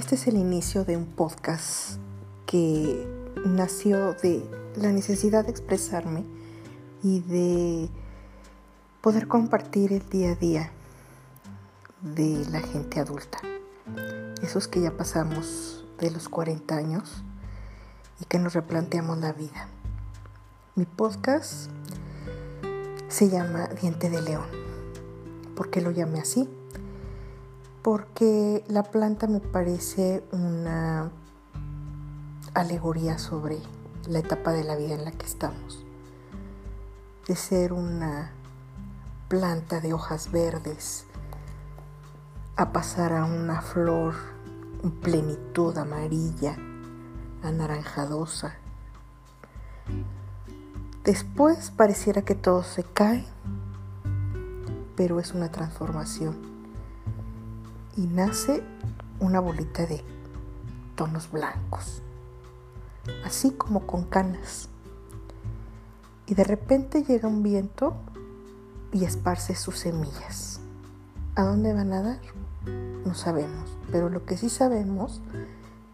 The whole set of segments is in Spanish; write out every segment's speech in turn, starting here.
Este es el inicio de un podcast que nació de la necesidad de expresarme y de poder compartir el día a día de la gente adulta. Esos que ya pasamos de los 40 años y que nos replanteamos la vida. Mi podcast se llama Diente de León. ¿Por qué lo llamé así? Porque la planta me parece una alegoría sobre la etapa de la vida en la que estamos. De ser una planta de hojas verdes a pasar a una flor en plenitud amarilla, anaranjadosa. Después pareciera que todo se cae, pero es una transformación y nace una bolita de tonos blancos, así como con canas. Y de repente llega un viento y esparce sus semillas. ¿A dónde van a dar? No sabemos, pero lo que sí sabemos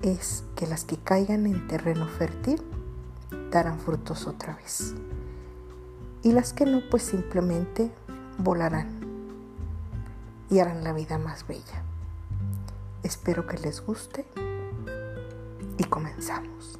es que las que caigan en terreno fértil darán frutos otra vez. Y las que no, pues simplemente volarán y harán la vida más bella. Espero que les guste y comenzamos.